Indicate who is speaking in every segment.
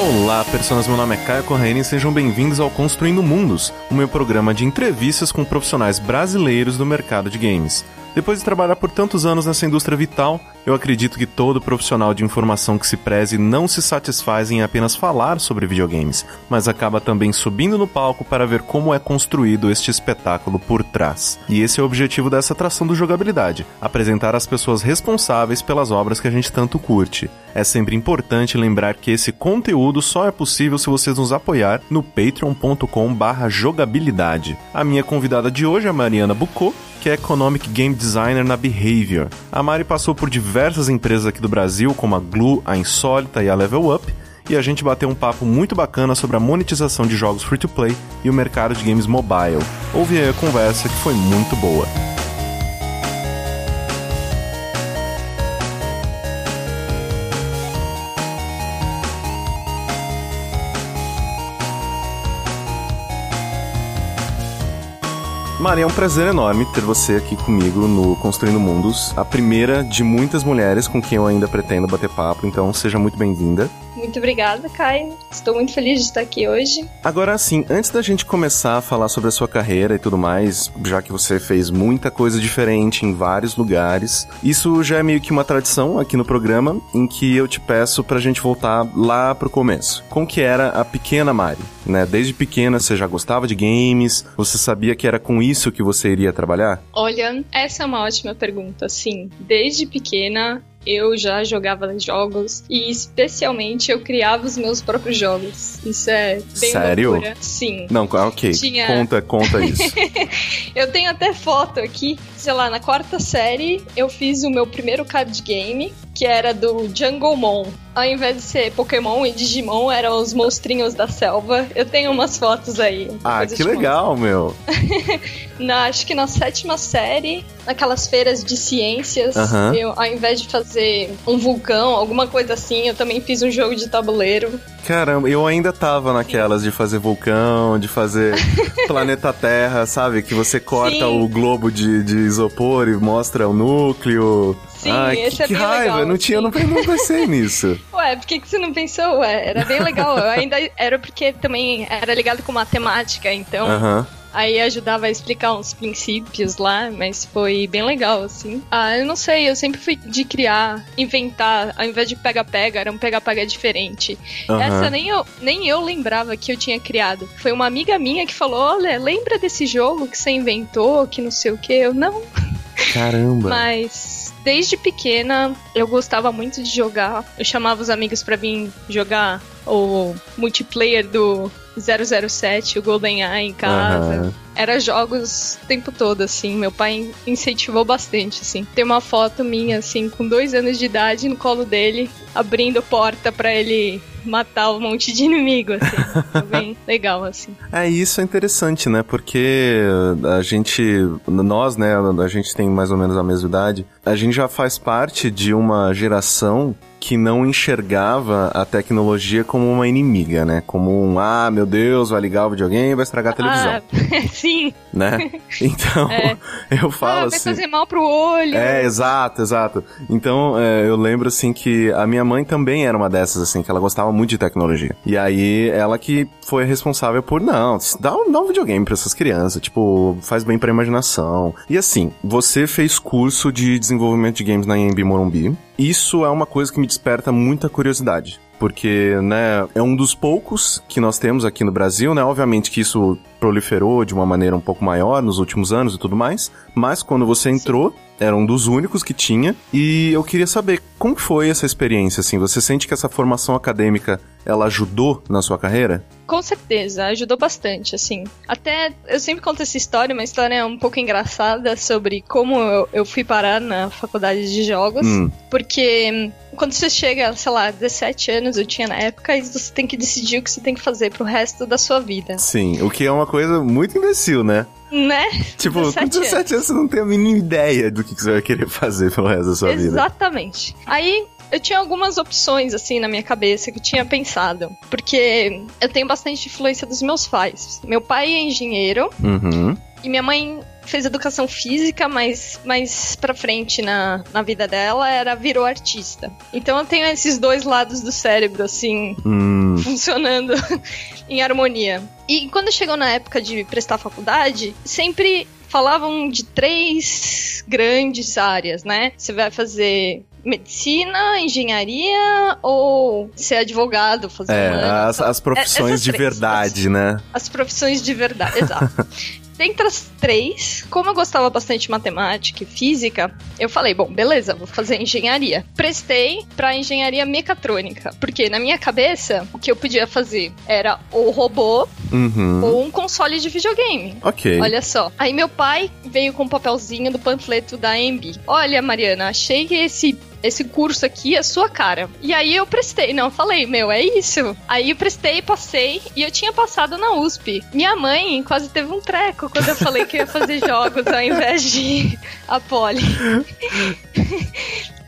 Speaker 1: Olá, pessoas. Meu nome é Caio Correia e sejam bem-vindos ao Construindo Mundos, o meu programa de entrevistas com profissionais brasileiros do mercado de games. Depois de trabalhar por tantos anos nessa indústria vital, eu acredito que todo profissional de informação que se preze não se satisfaz em apenas falar sobre videogames, mas acaba também subindo no palco para ver como é construído este espetáculo por trás. E esse é o objetivo dessa atração do jogabilidade: apresentar as pessoas responsáveis pelas obras que a gente tanto curte. É sempre importante lembrar que esse conteúdo só é possível se vocês nos apoiar no patreon.com/jogabilidade. A minha convidada de hoje é Mariana Bucô, que é Economic Game Designer na Behavior. A Mari passou por diversas empresas aqui do Brasil, como a Glue, a Insólita e a Level Up, e a gente bateu um papo muito bacana sobre a monetização de jogos free-to-play e o mercado de games mobile. Ouve aí a conversa que foi muito boa. Maria, é um prazer enorme ter você aqui comigo no Construindo Mundos, a primeira de muitas mulheres com quem eu ainda pretendo bater papo, então seja muito bem-vinda.
Speaker 2: Muito obrigada, Kai. Estou muito feliz de estar aqui hoje.
Speaker 1: Agora, sim, antes da gente começar a falar sobre a sua carreira e tudo mais, já que você fez muita coisa diferente em vários lugares, isso já é meio que uma tradição aqui no programa, em que eu te peço pra gente voltar lá pro começo. Como que era a pequena Mari? Né? Desde pequena você já gostava de games? Você sabia que era com isso que você iria trabalhar?
Speaker 2: Olha, essa é uma ótima pergunta. Sim, desde pequena eu já jogava jogos e especialmente eu criava os meus próprios jogos. Isso é bem
Speaker 1: Sério?
Speaker 2: loucura. Sim.
Speaker 1: Não, ok.
Speaker 2: Tinha-
Speaker 1: Conta, conta isso.
Speaker 2: eu tenho até foto aqui. Sei lá, na quarta série eu fiz o meu primeiro card game, que era do Jungle Mon. Ao invés de ser Pokémon e Digimon, eram os monstrinhos da selva. Eu tenho umas fotos aí.
Speaker 1: ah, que legal, meu.
Speaker 2: na, acho que na sétima série, naquelas feiras de ciências,
Speaker 1: Aham.
Speaker 2: eu, ao invés de fazer um vulcão, alguma coisa assim, eu também fiz um jogo de tabuleiro.
Speaker 1: Caramba, eu ainda tava naquelas de fazer vulcão, de fazer planeta Terra, sabe? Que você corta
Speaker 2: Sim.
Speaker 1: o globo de, de isopor e mostra o núcleo.
Speaker 2: Sim,
Speaker 1: Ai,
Speaker 2: esse
Speaker 1: que,
Speaker 2: é
Speaker 1: que
Speaker 2: bem
Speaker 1: raiva,
Speaker 2: legal,
Speaker 1: não tinha, eu não,
Speaker 2: sim.
Speaker 1: não pensei nisso.
Speaker 2: Ué, por que, que você não pensou? Ué, era bem legal. Eu ainda era porque também era ligado com matemática, então
Speaker 1: Aham.
Speaker 2: aí ajudava a explicar uns princípios lá, mas foi bem legal, assim. Ah, eu não sei, eu sempre fui de criar, inventar, ao invés de pega-pega, era um pega-pega diferente. Essa nem eu, nem eu lembrava que eu tinha criado. Foi uma amiga minha que falou: Olha, lembra desse jogo que você inventou, que não sei o que? Eu não,
Speaker 1: Caramba.
Speaker 2: mas desde pequena eu gostava muito de jogar. Eu chamava os amigos pra vir jogar o multiplayer do 007, o GoldenEye em casa.
Speaker 1: Aham.
Speaker 2: Era jogos o tempo todo, assim. Meu pai incentivou bastante, assim. Tem uma foto minha, assim, com dois anos de idade no colo dele, abrindo porta pra ele matar um monte de inimigo, assim. Foi bem legal, assim.
Speaker 1: É, isso é interessante, né? Porque a gente, nós, né, a gente tem mais ou menos a mesma idade, a gente já faz parte de uma geração que não enxergava a tecnologia como uma inimiga, né? Como um, ah, meu Deus, vai ligar o videogame e vai estragar a televisão,
Speaker 2: Ah, sim.
Speaker 1: né? Então,
Speaker 2: É.
Speaker 1: eu
Speaker 2: Ah,
Speaker 1: falo
Speaker 2: vai
Speaker 1: assim...
Speaker 2: fazer mal pro olho.
Speaker 1: É, exato, exato. Então, é, eu lembro, assim, que a minha mãe também era uma dessas, assim, que ela gostava muito de tecnologia. E aí, ela que foi responsável por, não, dá um, dá um videogame pra essas crianças, tipo, faz bem pra imaginação. E assim, você fez curso de desenvolvimento de games na IMB Morumbi. Isso é uma coisa que me desperta muita curiosidade. Porque, né, é um dos poucos que nós temos aqui no Brasil, né? Obviamente que isso proliferou de uma maneira um pouco maior nos últimos anos e tudo mais. Mas quando você entrou, era um dos únicos que tinha. E eu queria saber como foi essa experiência, assim. Você sente que essa formação acadêmica, ela ajudou na sua carreira?
Speaker 2: Com certeza, ajudou bastante, assim. Até eu sempre conto essa história, uma história um pouco engraçada sobre como eu, eu fui parar na faculdade de jogos.
Speaker 1: Hum.
Speaker 2: Porque hum, quando você chega, sei lá, 17 anos, eu tinha na época, e você tem que decidir o que você tem que fazer pro resto da sua vida.
Speaker 1: Sim, o que é uma coisa muito imbecil, né?
Speaker 2: Né?
Speaker 1: Tipo, com
Speaker 2: 17
Speaker 1: 17 anos você não tem a mínima ideia do que que você vai querer fazer pelo resto da sua vida.
Speaker 2: Exatamente. Aí eu tinha algumas opções assim na minha cabeça que eu tinha pensado, porque eu tenho bastante influência dos meus pais. Meu pai é engenheiro
Speaker 1: Uhum.
Speaker 2: E minha mãe fez educação física, mas mais pra frente na, na vida dela era virou artista. Então eu tenho esses dois lados do cérebro, assim,
Speaker 1: Hum,
Speaker 2: funcionando em harmonia. E quando chegou na época de prestar faculdade, sempre falavam de três grandes áreas, né? Você vai fazer medicina, engenharia ou ser advogado, fazer
Speaker 1: é, as, as profissões
Speaker 2: essas
Speaker 1: de
Speaker 2: três,
Speaker 1: verdade, né?
Speaker 2: as profissões de verdade, exato. Dentre as três, como eu gostava bastante de matemática e física, eu falei, bom, beleza, vou fazer engenharia. Prestei pra engenharia mecatrônica, porque na minha cabeça, o que eu podia fazer era ou robô
Speaker 1: Uhum.
Speaker 2: ou um console de videogame.
Speaker 1: Ok.
Speaker 2: Olha só. Aí meu pai veio com um papelzinho do panfleto da AMB. Olha, Mariana, achei que esse esse curso aqui é sua cara. E aí eu prestei, não, eu falei, meu, é isso. Aí eu prestei, passei e eu tinha passado na USP. Minha mãe quase teve um treco quando eu falei que eu ia fazer jogos ao invés de a Poli.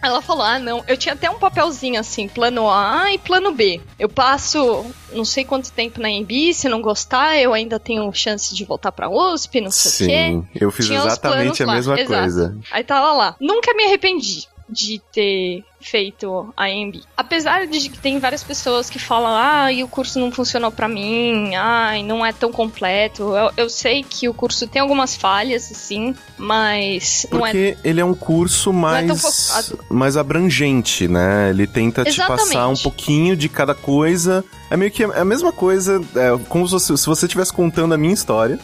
Speaker 2: Ela falou: ah, não. Eu tinha até um papelzinho assim, plano A e plano B. Eu passo não sei quanto tempo na EMB, se não gostar, eu ainda tenho chance de voltar pra USP, não sei o quê.
Speaker 1: Sim, eu fiz
Speaker 2: Tinha
Speaker 1: exatamente a
Speaker 2: lá,
Speaker 1: mesma
Speaker 2: exato.
Speaker 1: coisa.
Speaker 2: Aí tava lá. Nunca me arrependi de ter feito a EMB. Apesar de que tem várias pessoas que falam, ah, e o curso não funcionou pra mim, ai, não é tão completo. Eu, eu sei que o curso tem algumas falhas, assim, mas é
Speaker 1: Porque ele é um curso
Speaker 2: é
Speaker 1: mais,
Speaker 2: focado.
Speaker 1: mais abrangente, né? Ele tenta te
Speaker 2: Exatamente.
Speaker 1: passar um pouquinho de cada coisa. É meio que a mesma coisa, é, como se você, se você estivesse contando a minha história.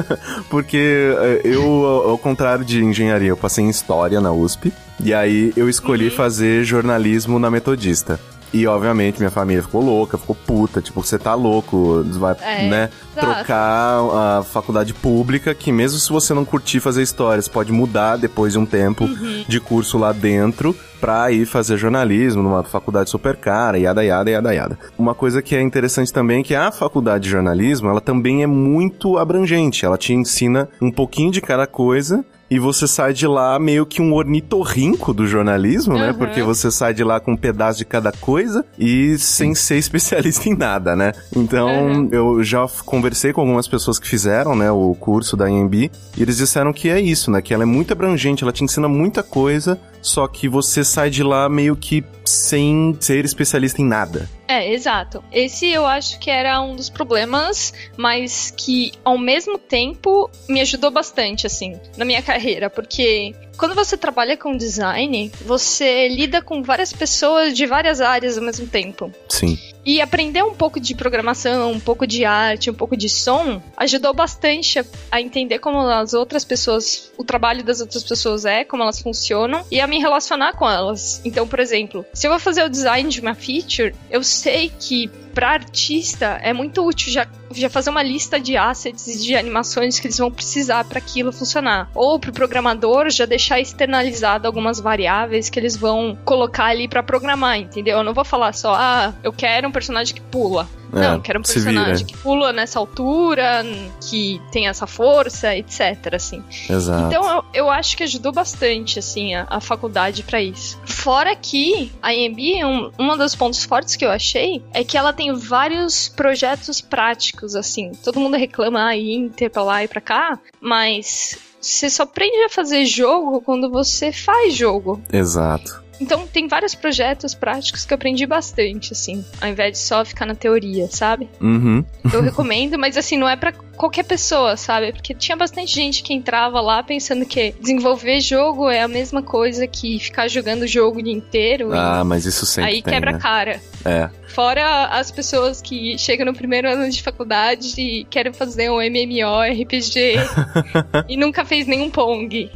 Speaker 1: Porque é, eu, ao contrário de engenharia, eu passei em história na USP. E aí eu escolhi
Speaker 2: Uhum.
Speaker 1: fazer jornalismo na Metodista. E obviamente minha família ficou louca, ficou puta, tipo, você tá louco, vai,
Speaker 2: É,
Speaker 1: né,
Speaker 2: exato.
Speaker 1: trocar a faculdade pública, que mesmo se você não curtir fazer histórias, pode mudar depois de um tempo
Speaker 2: Uhum.
Speaker 1: de curso lá dentro pra ir fazer jornalismo numa faculdade super cara, yada, yada, yada, yada. Uma coisa que é interessante também é que a faculdade de jornalismo, ela também é muito abrangente, ela te ensina um pouquinho de cada coisa e você sai de lá meio que um ornitorrinco do jornalismo, né?
Speaker 2: Uhum.
Speaker 1: Porque você sai de lá com um pedaço de cada coisa e sem ser especialista em nada, né? Então,
Speaker 2: Uhum.
Speaker 1: eu já conversei com algumas pessoas que fizeram, né, o curso da IMB, e eles disseram que é isso, né? Que ela é muito abrangente, ela te ensina muita coisa, só que você sai de lá meio que sem ser especialista em nada.
Speaker 2: É, exato. Esse eu acho que era um dos problemas, mas que ao mesmo tempo me ajudou bastante, assim, na minha carreira, porque quando você trabalha com design, você lida com várias pessoas de várias áreas ao mesmo tempo.
Speaker 1: Sim.
Speaker 2: E aprender um pouco de programação, um pouco de arte, um pouco de som, ajudou bastante a, a entender como as outras pessoas, o trabalho das outras pessoas é, como elas funcionam, e a me relacionar com elas. Então, por exemplo, se eu vou fazer o design de uma feature, eu sei que para artista é muito útil já, já fazer uma lista de assets e de animações que eles vão precisar para aquilo funcionar. Ou pro programador já deixar externalizado algumas variáveis que eles vão colocar ali para programar, entendeu? Eu não vou falar só, ah, eu quero um personagem que pula.
Speaker 1: É,
Speaker 2: não, eu quero um personagem que pula nessa altura, que tem essa força, etc, assim.
Speaker 1: Exato.
Speaker 2: Então eu, eu acho que ajudou bastante, assim, a, a faculdade pra isso. Fora que a EMB, um, um dos pontos fortes que eu achei é que ela tem vários projetos práticos, assim. Todo mundo reclama, ah, Inter pra lá e pra cá, mas você só aprende a fazer jogo quando você faz jogo.
Speaker 1: Exato.
Speaker 2: Então tem vários projetos práticos que eu aprendi bastante, assim, ao invés de só ficar na teoria, sabe?
Speaker 1: Uhum.
Speaker 2: Eu recomendo, mas assim, não é pra qualquer pessoa, sabe? Porque tinha bastante gente que entrava lá pensando que desenvolver jogo é a mesma coisa que ficar jogando o jogo o dia inteiro. e
Speaker 1: Ah, mas isso sempre
Speaker 2: aí
Speaker 1: tem,
Speaker 2: quebra a
Speaker 1: né?
Speaker 2: cara.
Speaker 1: É.
Speaker 2: Fora as pessoas que chegam no primeiro ano de faculdade e querem fazer um MMORPG e nunca fez nenhum Pong.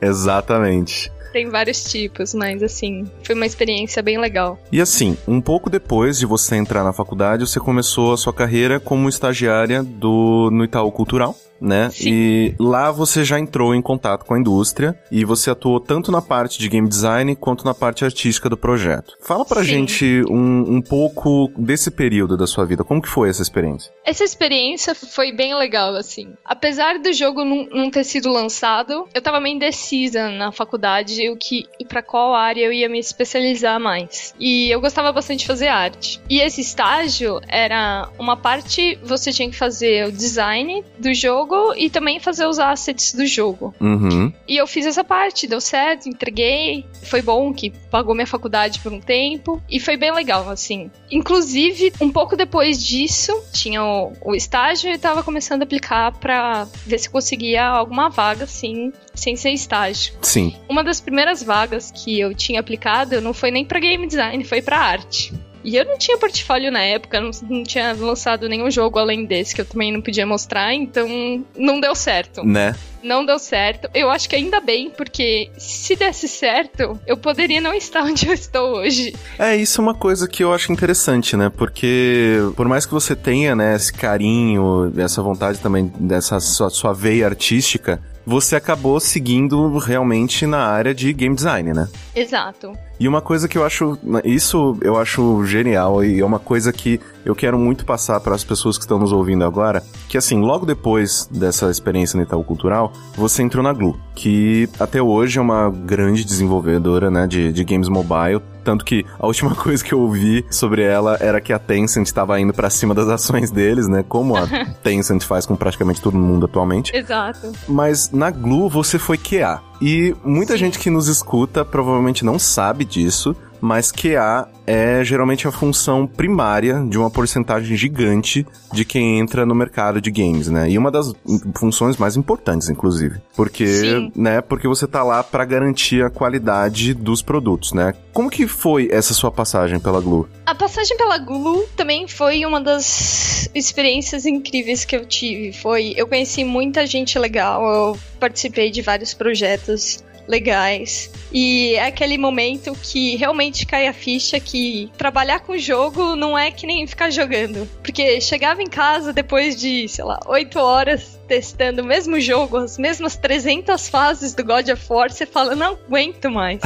Speaker 1: Exatamente.
Speaker 2: Tem vários tipos, mas assim, foi uma experiência bem legal.
Speaker 1: E assim, um pouco depois de você entrar na faculdade, você começou a sua carreira como estagiária do no Itaú Cultural, né?
Speaker 2: Sim.
Speaker 1: E lá você já entrou em contato com a indústria e você atuou tanto na parte de game design quanto na parte artística do projeto. Fala pra
Speaker 2: Sim.
Speaker 1: gente um, um pouco desse período da sua vida. Como que foi essa experiência?
Speaker 2: Essa experiência foi bem legal, assim. Apesar do jogo não, não ter sido lançado, eu tava meio indecisa na faculdade o que e para qual área eu ia me especializar mais. E eu gostava bastante de fazer arte. E esse estágio era uma parte você tinha que fazer o design do jogo jogo e também fazer os assets do jogo.
Speaker 1: Uhum.
Speaker 2: E eu fiz essa parte, deu certo, entreguei. Foi bom que pagou minha faculdade por um tempo. E foi bem legal, assim. Inclusive, um pouco depois disso, tinha o, o estágio e tava começando a aplicar pra ver se conseguia alguma vaga, assim, sem ser estágio.
Speaker 1: Sim.
Speaker 2: Uma das primeiras vagas que eu tinha aplicado não foi nem pra game design, foi pra arte. E eu não tinha portfólio na época, não, não, tinha lançado nenhum jogo além desse que eu também não podia mostrar, então não deu certo.
Speaker 1: Né?
Speaker 2: Não deu certo. Eu acho que ainda bem, porque se desse certo, eu poderia não estar onde eu estou hoje.
Speaker 1: É, isso é uma coisa que eu acho interessante, né? Porque por mais que você tenha, né, esse carinho, essa vontade também dessa sua, sua veia artística, você acabou seguindo realmente na área de game design, né?
Speaker 2: Exato.
Speaker 1: E uma coisa que eu acho, isso eu acho genial e é uma coisa que eu quero muito passar para as pessoas que estão nos ouvindo agora, que assim, logo depois dessa experiência no Itaú Cultural, você entrou na Glu, que até hoje é uma grande desenvolvedora, né, de, de games mobile, tanto que a última coisa que eu ouvi sobre ela era que a Tencent estava indo para cima das ações deles, né? Como a Tencent faz com praticamente todo mundo atualmente.
Speaker 2: Exato.
Speaker 1: Mas na Glu você foi QA. E muita Sim. gente que nos escuta provavelmente não sabe disso, mas QA é geralmente a função primária de uma porcentagem gigante de quem entra no mercado de games, né? E uma das funções mais importantes, inclusive. Porque, Sim. né, porque você tá lá para garantir a qualidade dos produtos, né? Como que foi essa sua passagem pela Glu?
Speaker 2: A passagem pela Glu também foi uma das experiências incríveis que eu tive. Foi, eu conheci muita gente legal, eu participei de vários projetos legais. E é aquele momento que realmente cai a ficha que trabalhar com jogo não é que nem ficar jogando. Porque chegava em casa depois de, sei lá, 8 horas testando o mesmo jogo, as mesmas 300 fases do God of War, você fala, não aguento mais.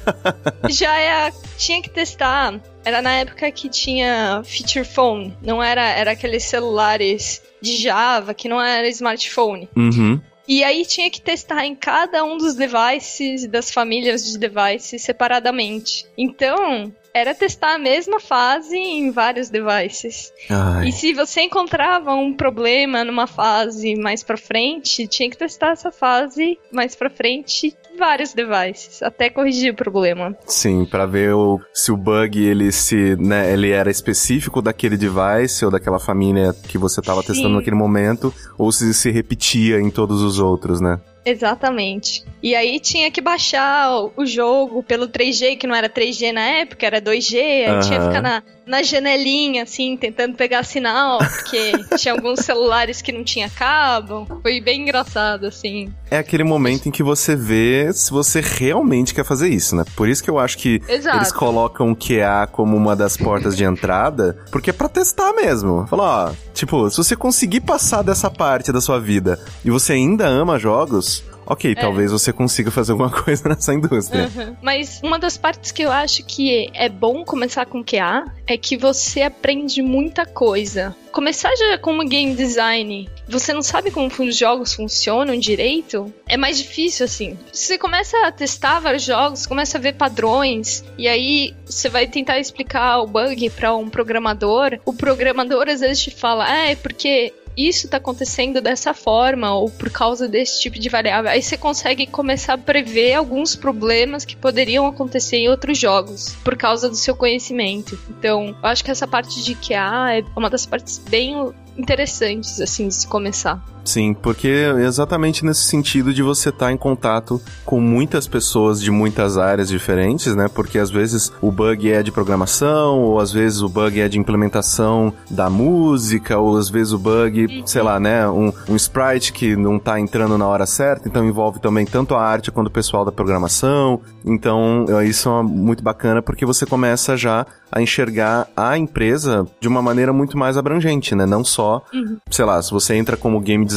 Speaker 2: Já é, tinha que testar. Era na época que tinha feature phone, não era, era aqueles celulares de Java que não era smartphone.
Speaker 1: Uhum.
Speaker 2: E aí tinha que testar em cada um dos devices, das famílias de devices separadamente. Então, era testar a mesma fase em vários devices. Ai. E se você encontrava um problema numa fase mais para frente, tinha que testar essa fase mais para frente vários devices, até corrigir o problema.
Speaker 1: Sim, para ver o, se o bug ele se, né, ele era específico daquele device ou daquela família que você estava testando naquele momento, ou se se repetia em todos os outros, né?
Speaker 2: Exatamente. E aí tinha que baixar o jogo pelo 3G, que não era 3G na época, era 2G. Aí uhum. tinha que ficar na, na janelinha, assim, tentando pegar sinal, porque tinha alguns celulares que não tinha cabo. Foi bem engraçado, assim.
Speaker 1: É aquele momento em que você vê se você realmente quer fazer isso, né? Por isso que eu acho que Exato. eles colocam o QA como uma das portas de entrada, porque é pra testar mesmo. Falar, ó, tipo, se você conseguir passar dessa parte da sua vida e você ainda ama jogos, ok, é. talvez você consiga fazer alguma coisa nessa indústria.
Speaker 2: Uhum. Mas uma das partes que eu acho que é bom começar com QA é que você aprende muita coisa. Começar já como game design, você não sabe como os jogos funcionam direito, é mais difícil assim. Você começa a testar vários jogos, começa a ver padrões, e aí você vai tentar explicar o bug para um programador. O programador às vezes te fala, ah, é porque isso está acontecendo dessa forma ou por causa desse tipo de variável. Aí você consegue começar a prever alguns problemas que poderiam acontecer em outros jogos por causa do seu conhecimento. Então, eu acho que essa parte de QA é uma das partes bem interessantes assim de se começar.
Speaker 1: Sim, porque é exatamente nesse sentido de você estar tá em contato com muitas pessoas de muitas áreas diferentes, né? Porque às vezes o bug é de programação, ou às vezes o bug é de implementação da música, ou às vezes o bug, uhum. sei lá, né? Um, um sprite que não tá entrando na hora certa, então envolve também tanto a arte quanto o pessoal da programação. Então, isso é muito bacana porque você começa já a enxergar a empresa de uma maneira muito mais abrangente, né? Não só, uhum. sei lá, se você entra como game designer,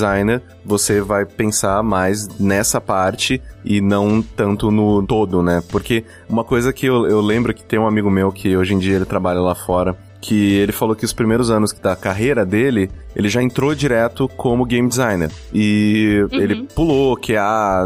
Speaker 1: você vai pensar mais nessa parte e não tanto no todo, né? Porque uma coisa que eu, eu lembro que tem um amigo meu que hoje em dia ele trabalha lá fora que ele falou que os primeiros anos da carreira dele, ele já entrou direto como game designer. E uhum. ele pulou que a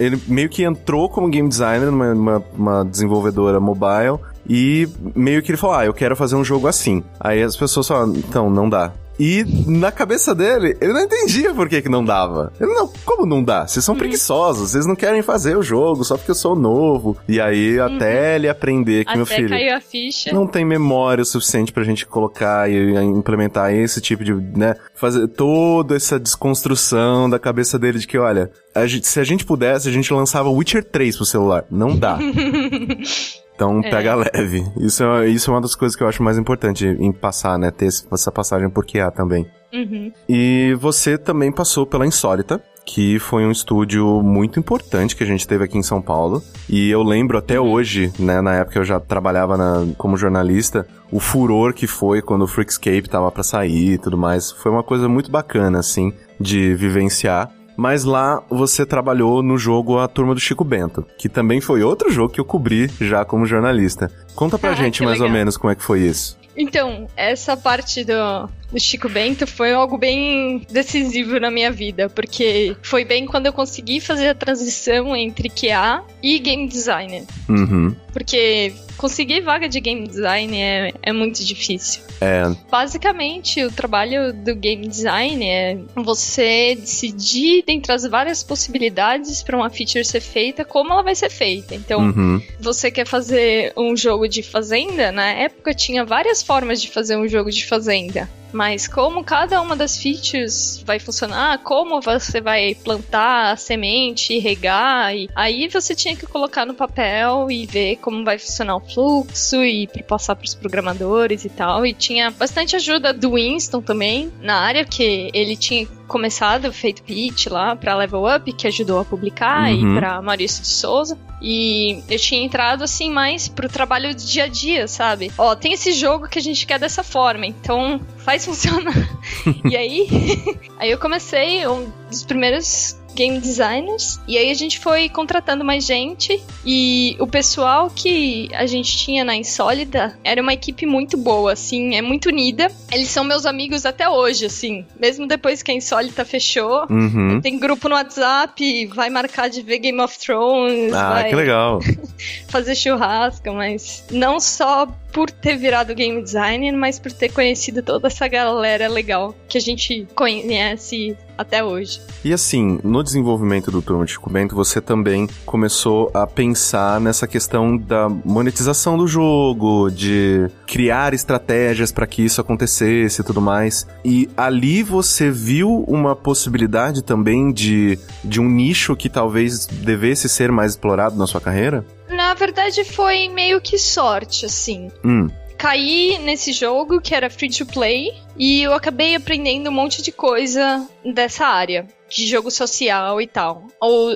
Speaker 1: ele meio que entrou como game designer numa uma desenvolvedora mobile e meio que ele falou: Ah, eu quero fazer um jogo assim. Aí as pessoas falaram: Então, não dá. E na cabeça dele, ele não entendia por que, que não dava. Ele não, como não dá? Vocês são uhum. preguiçosos, vocês não querem fazer o jogo só porque eu sou novo. E aí, uhum. até ele aprender que
Speaker 2: até
Speaker 1: meu filho.
Speaker 2: Caiu a ficha.
Speaker 1: Não tem memória o suficiente pra gente colocar e implementar esse tipo de, né? Fazer toda essa desconstrução da cabeça dele de que, olha, a gente, se a gente pudesse, a gente lançava Witcher 3 pro celular. Não dá. Então é. pega leve. Isso é, isso é uma das coisas que eu acho mais importante em passar, né? Ter essa passagem por QA também.
Speaker 2: Uhum.
Speaker 1: E você também passou pela Insólita, que foi um estúdio muito importante que a gente teve aqui em São Paulo. E eu lembro até uhum. hoje, né, na época eu já trabalhava na, como jornalista, o furor que foi quando o Freakscape tava para sair e tudo mais. Foi uma coisa muito bacana, assim, de vivenciar. Mas lá você trabalhou no jogo A Turma do Chico Bento, que também foi outro jogo que eu cobri já como jornalista. Conta pra ah, gente mais legal. ou menos como é que foi isso.
Speaker 2: Então, essa parte do, do Chico Bento foi algo bem decisivo na minha vida, porque foi bem quando eu consegui fazer a transição entre QA e game designer.
Speaker 1: Uhum.
Speaker 2: Porque conseguir vaga de game design é, é muito difícil.
Speaker 1: É.
Speaker 2: Basicamente, o trabalho do game design é você decidir dentre as várias possibilidades para uma feature ser feita, como ela vai ser feita. Então,
Speaker 1: uhum.
Speaker 2: você quer fazer um jogo de fazenda? Na época tinha várias formas de fazer um jogo de fazenda. Mas como cada uma das features vai funcionar, como você vai plantar a semente, regar, e aí você tinha que colocar no papel e ver como vai funcionar o fluxo e passar para os programadores e tal. E tinha bastante ajuda do Winston também na área que ele tinha começado, feito pitch lá para Level Up, que ajudou a publicar, uhum. e para Maurício de Souza. E eu tinha entrado assim mais pro trabalho do dia a dia, sabe? Ó, tem esse jogo que a gente quer dessa forma, então faz funcionar. e aí, aí eu comecei um dos primeiros game designers. E aí a gente foi contratando mais gente. E o pessoal que a gente tinha na Insólida era uma equipe muito boa, assim, é muito unida. Eles são meus amigos até hoje, assim. Mesmo depois que a Insólita fechou.
Speaker 1: Uhum.
Speaker 2: Tem grupo no WhatsApp, vai marcar de ver Game of Thrones.
Speaker 1: Ah, que legal.
Speaker 2: fazer churrasco, mas não só por ter virado game designer, mas por ter conhecido toda essa galera legal que a gente conhece até hoje.
Speaker 1: E assim, no desenvolvimento do Turma de Chico Bento, você também começou a pensar nessa questão da monetização do jogo, de criar estratégias para que isso acontecesse e tudo mais. E ali você viu uma possibilidade também de, de um nicho que talvez devesse ser mais explorado na sua carreira?
Speaker 2: Na verdade, foi meio que sorte, assim.
Speaker 1: Hum.
Speaker 2: Caí nesse jogo que era free to play e eu acabei aprendendo um monte de coisa dessa área de jogo social e tal.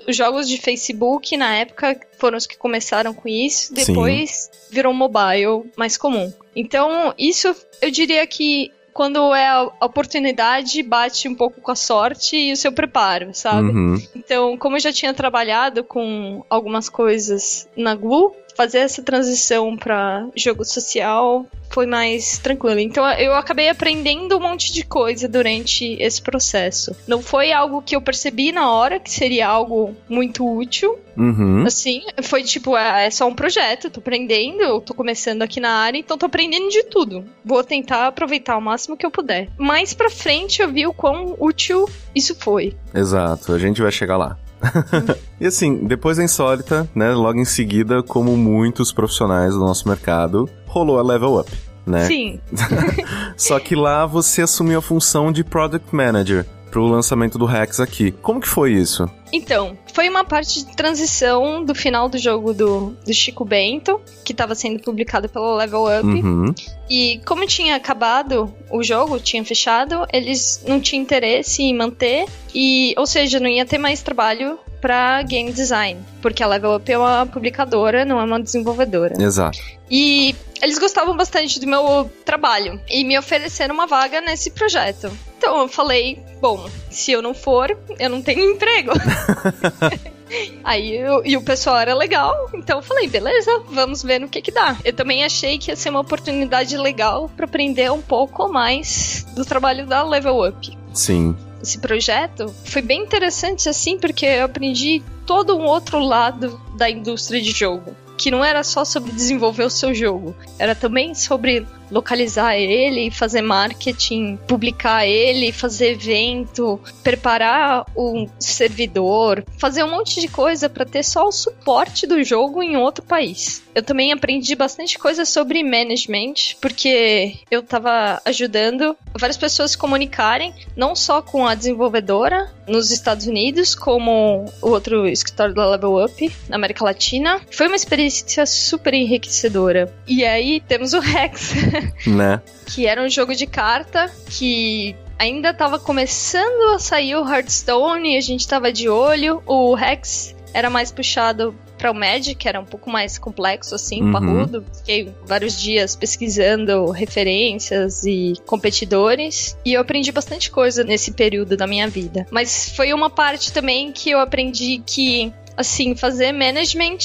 Speaker 2: Os jogos de Facebook na época foram os que começaram com isso, depois Sim. virou mobile mais comum. Então, isso eu diria que quando é a oportunidade, bate um pouco com a sorte e o seu preparo, sabe?
Speaker 1: Uhum.
Speaker 2: Então, como eu já tinha trabalhado com algumas coisas na Glu, fazer essa transição para jogo social foi mais tranquilo. Então eu acabei aprendendo um monte de coisa durante esse processo. Não foi algo que eu percebi na hora que seria algo muito útil.
Speaker 1: Uhum.
Speaker 2: Assim, foi tipo, é, é só um projeto, tô aprendendo, eu tô começando aqui na área, então tô aprendendo de tudo. Vou tentar aproveitar o máximo que eu puder. Mais pra frente eu vi o quão útil isso foi.
Speaker 1: Exato, a gente vai chegar lá. e assim, depois da Insólita, né, logo em seguida, como muitos profissionais do nosso mercado, rolou a Level Up, né?
Speaker 2: Sim.
Speaker 1: Só que lá você assumiu a função de Product Manager pro lançamento do Rex aqui. Como que foi isso?
Speaker 2: Então, foi uma parte de transição do final do jogo do, do Chico Bento, que estava sendo publicado pelo Level Up.
Speaker 1: Uhum.
Speaker 2: E como tinha acabado o jogo, tinha fechado, eles não tinham interesse em manter, e, ou seja, não ia ter mais trabalho para game design, porque a Level Up é uma publicadora, não é uma desenvolvedora.
Speaker 1: Exato.
Speaker 2: E eles gostavam bastante do meu trabalho e me ofereceram uma vaga nesse projeto. Então eu falei, bom, se eu não for, eu não tenho emprego. Aí eu, e o pessoal era legal, então eu falei, beleza, vamos ver no que que dá. Eu também achei que ia ser uma oportunidade legal para aprender um pouco mais do trabalho da Level Up.
Speaker 1: Sim.
Speaker 2: Esse projeto foi bem interessante assim, porque eu aprendi todo um outro lado da indústria de jogo que não era só sobre desenvolver o seu jogo, era também sobre localizar ele, fazer marketing, publicar ele, fazer evento, preparar o servidor, fazer um monte de coisa para ter só o suporte do jogo em outro país. Eu também aprendi bastante coisa sobre management, porque eu estava ajudando várias pessoas se comunicarem, não só com a desenvolvedora nos Estados Unidos, como o outro escritório da Level Up na América Latina. Foi uma experiência super enriquecedora. E aí temos o Rex,
Speaker 1: né?
Speaker 2: que era um jogo de carta que ainda estava começando a sair o Hearthstone e a gente estava de olho. O Rex era mais puxado para o Magic, que era um pouco mais complexo, assim, uhum. parrudo. Fiquei vários dias pesquisando referências e competidores. E eu aprendi bastante coisa nesse período da minha vida. Mas foi uma parte também que eu aprendi que, assim, fazer management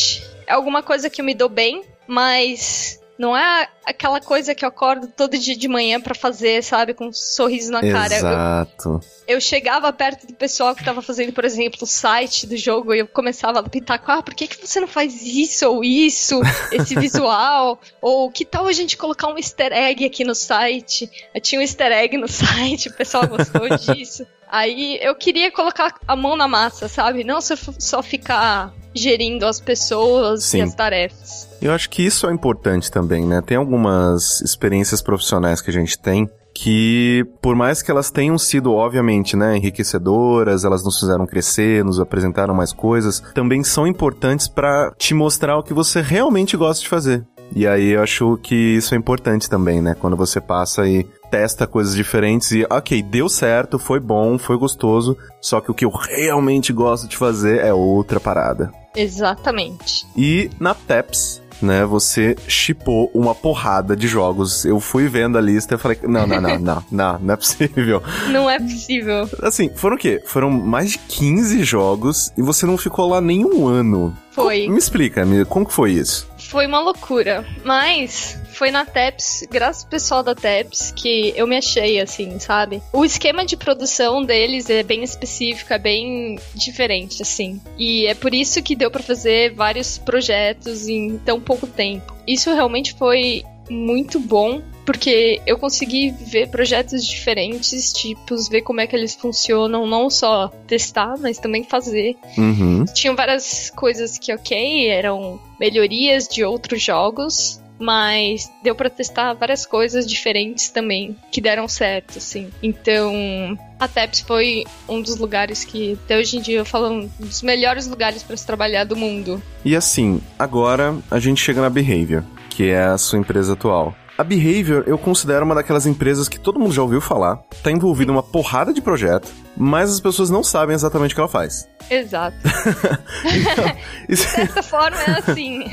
Speaker 2: é alguma coisa que eu me dou bem, mas não é aquela coisa que eu acordo todo dia de manhã para fazer, sabe? Com um sorriso na cara.
Speaker 1: Exato.
Speaker 2: Eu, eu, chegava perto do pessoal que tava fazendo, por exemplo, o site do jogo e eu começava a pintar com, ah, por que, que você não faz isso ou isso, esse visual? ou que tal a gente colocar um easter egg aqui no site? Eu tinha um easter egg no site, o pessoal gostou disso. Aí eu queria colocar a mão na massa, sabe? Não só ficar gerindo as pessoas Sim. e as tarefas.
Speaker 1: Eu acho que isso é importante também, né? Tem algumas experiências profissionais que a gente tem que, por mais que elas tenham sido, obviamente, né, enriquecedoras, elas nos fizeram crescer, nos apresentaram mais coisas, também são importantes para te mostrar o que você realmente gosta de fazer. E aí eu acho que isso é importante também, né? Quando você passa e testa coisas diferentes e, ok, deu certo, foi bom, foi gostoso, só que o que eu realmente gosto de fazer é outra parada.
Speaker 2: Exatamente.
Speaker 1: E na TEPS, né, você chipou uma porrada de jogos. Eu fui vendo a lista e falei, não, não, não, não, não, não é possível.
Speaker 2: Não é possível.
Speaker 1: Assim, foram o quê? Foram mais de 15 jogos e você não ficou lá nenhum ano.
Speaker 2: Foi.
Speaker 1: Me explica, como que foi isso?
Speaker 2: Foi uma loucura, mas foi na TEPS, graças ao pessoal da TEPS, que eu me achei, assim, sabe? O esquema de produção deles é bem específico, é bem diferente, assim. E é por isso que deu para fazer vários projetos em tão pouco tempo. Isso realmente foi muito bom porque eu consegui ver projetos diferentes, tipos, ver como é que eles funcionam, não só testar, mas também fazer.
Speaker 1: Uhum.
Speaker 2: Tinham várias coisas que, ok, eram melhorias de outros jogos, mas deu para testar várias coisas diferentes também que deram certo, assim. Então, a TEPS foi um dos lugares que até hoje em dia eu falo um dos melhores lugares para se trabalhar do mundo.
Speaker 1: E assim, agora a gente chega na Behavior, que é a sua empresa atual. A Behavior eu considero uma daquelas empresas que todo mundo já ouviu falar, tá envolvida uma porrada de projeto, mas as pessoas não sabem exatamente o que ela faz.
Speaker 2: Exato. então, de certa forma é assim.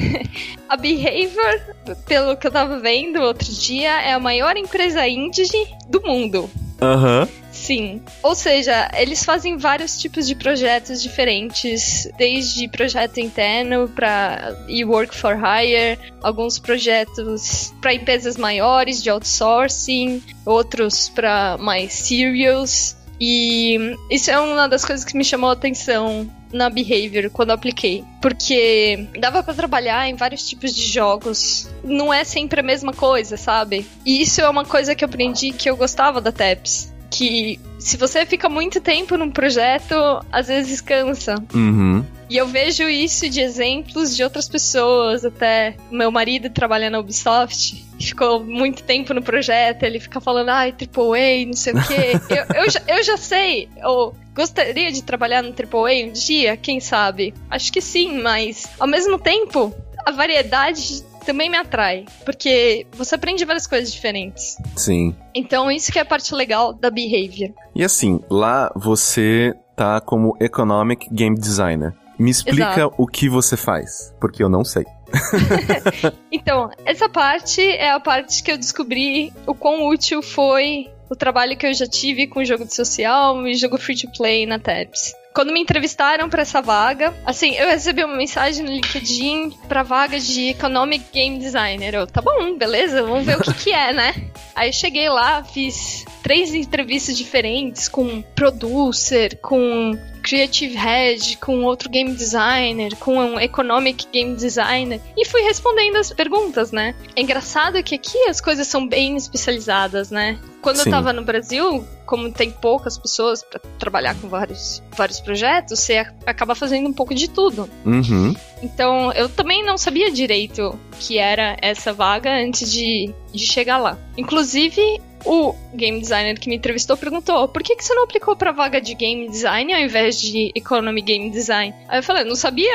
Speaker 2: A Behavior, pelo que eu tava vendo outro dia, é a maior empresa indie do mundo.
Speaker 1: Aham. Uhum.
Speaker 2: Sim. Ou seja, eles fazem vários tipos de projetos diferentes, desde projeto interno para e work for hire, alguns projetos para empresas maiores de outsourcing, outros para mais serious. E isso é uma das coisas que me chamou a atenção na Behavior quando eu apliquei, porque dava para trabalhar em vários tipos de jogos. Não é sempre a mesma coisa, sabe? E isso é uma coisa que eu aprendi que eu gostava da TEPS que se você fica muito tempo num projeto, às vezes cansa.
Speaker 1: Uhum.
Speaker 2: E eu vejo isso de exemplos de outras pessoas, até meu marido trabalha na Ubisoft, ficou muito tempo no projeto, ele fica falando, ai, AAA, não sei o quê. eu, eu, já, eu já sei, eu gostaria de trabalhar no AAA um dia, quem sabe? Acho que sim, mas ao mesmo tempo, a variedade também me atrai, porque você aprende várias coisas diferentes.
Speaker 1: Sim.
Speaker 2: Então, isso que é a parte legal da Behavior.
Speaker 1: E assim, lá você tá como Economic Game Designer. Me explica Exato. o que você faz, porque eu não sei.
Speaker 2: então, essa parte é a parte que eu descobri o quão útil foi o trabalho que eu já tive com jogo de social e jogo free to play na TEPS. Quando me entrevistaram para essa vaga, assim, eu recebi uma mensagem no LinkedIn pra vaga de Economic Game Designer. Eu, tá bom, beleza, vamos ver o que que é, né? Aí cheguei lá, fiz três entrevistas diferentes com producer, com creative head, com outro game designer, com um economic game designer e fui respondendo as perguntas, né? É engraçado que aqui as coisas são bem especializadas, né? Quando Sim. eu tava no Brasil, como tem poucas pessoas para trabalhar com vários, vários projetos, você acaba fazendo um pouco de tudo.
Speaker 1: Uhum.
Speaker 2: Então, eu também não sabia direito que era essa vaga antes de, de chegar lá. Inclusive, o game designer que me entrevistou perguntou: por que, que você não aplicou pra vaga de game design ao invés de economy game design? Aí eu falei: não sabia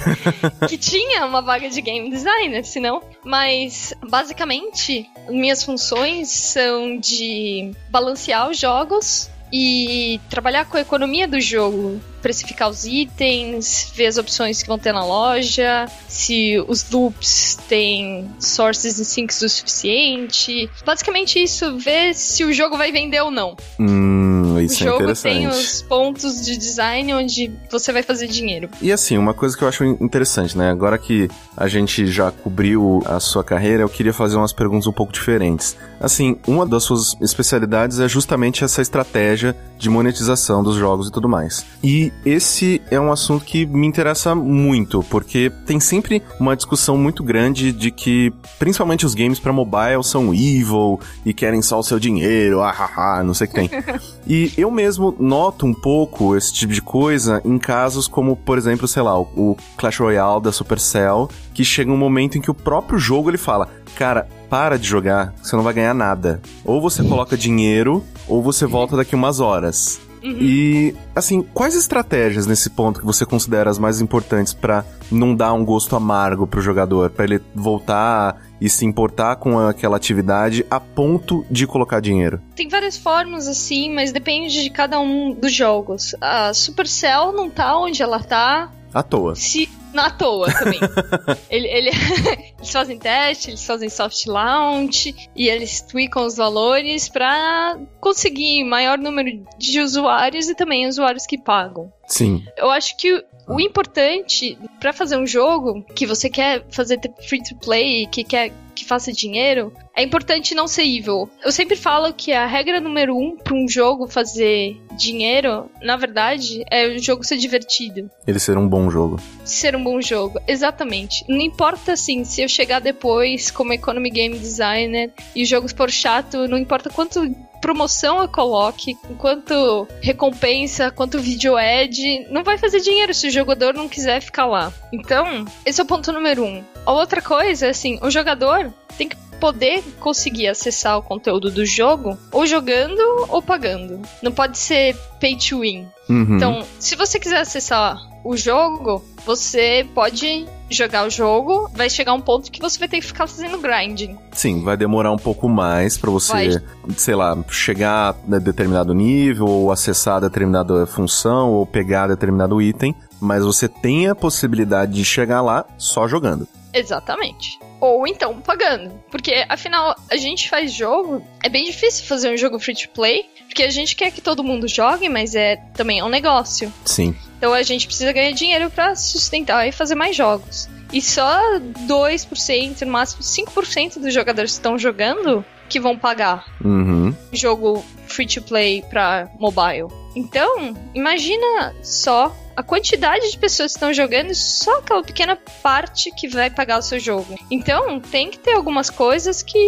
Speaker 2: que tinha uma vaga de game designer, senão. Mas, basicamente, minhas funções são de balancear os jogos e trabalhar com a economia do jogo, precificar os itens, ver as opções que vão ter na loja, se os loops têm sources e sinks o suficiente. Basicamente isso, ver se o jogo vai vender ou não.
Speaker 1: Hum, isso
Speaker 2: o
Speaker 1: é
Speaker 2: jogo tem os pontos de design onde você vai fazer dinheiro.
Speaker 1: E assim, uma coisa que eu acho interessante, né? Agora que a gente já cobriu a sua carreira, eu queria fazer umas perguntas um pouco diferentes. Assim, uma das suas especialidades é justamente essa estratégia de monetização dos jogos e tudo mais. E esse é um assunto que me interessa muito, porque tem sempre uma discussão muito grande de que, principalmente os games para mobile são evil e querem só o seu dinheiro, ah, não sei o que tem. e eu mesmo noto um pouco esse tipo de coisa em casos como, por exemplo, sei lá, o Clash Royale da Supercell, que chega um momento em que o próprio jogo ele fala: Cara, para de jogar, você não vai ganhar nada. Ou você coloca dinheiro, ou você volta daqui umas horas. Uhum. E, assim, quais estratégias nesse ponto que você considera as mais importantes para não dar um gosto amargo pro jogador, para ele voltar e se importar com aquela atividade a ponto de colocar dinheiro?
Speaker 2: Tem várias formas assim, mas depende de cada um dos jogos. A Supercell não tá onde ela tá.
Speaker 1: À toa.
Speaker 2: Se, na toa também. ele, ele eles fazem teste, eles fazem soft launch e eles tweakam os valores para conseguir maior número de usuários e também usuários que pagam.
Speaker 1: Sim.
Speaker 2: Eu acho que o importante para fazer um jogo que você quer fazer free to play, que quer que faça dinheiro, é importante não ser evil. Eu sempre falo que a regra número um para um jogo fazer dinheiro, na verdade, é o jogo ser divertido.
Speaker 1: Ele ser um bom jogo.
Speaker 2: Ser um bom jogo, exatamente. Não importa assim, se eu chegar depois como economy game designer e o jogo for chato, não importa quanto promoção eu coloque, quanto recompensa, quanto vídeo ad, não vai fazer dinheiro se o jogador não quiser ficar lá. Então, esse é o ponto número um. A outra coisa é assim, o jogador tem que poder conseguir acessar o conteúdo do jogo ou jogando ou pagando. Não pode ser pay to win.
Speaker 1: Uhum.
Speaker 2: Então, se você quiser acessar o jogo, você pode jogar o jogo, vai chegar um ponto que você vai ter que ficar fazendo grinding.
Speaker 1: Sim, vai demorar um pouco mais para você, vai. sei lá, chegar a determinado nível, ou acessar determinada função, ou pegar determinado item, mas você tem a possibilidade de chegar lá só jogando.
Speaker 2: Exatamente. Ou então pagando. Porque afinal, a gente faz jogo. É bem difícil fazer um jogo free to play. Porque a gente quer que todo mundo jogue, mas é também é um negócio.
Speaker 1: Sim.
Speaker 2: Então a gente precisa ganhar dinheiro para sustentar e fazer mais jogos. E só 2%, no máximo 5% dos jogadores que estão jogando que vão pagar.
Speaker 1: Uhum.
Speaker 2: Jogo free to play para mobile. Então, imagina só a quantidade de pessoas que estão jogando só aquela pequena parte que vai pagar o seu jogo. Então, tem que ter algumas coisas que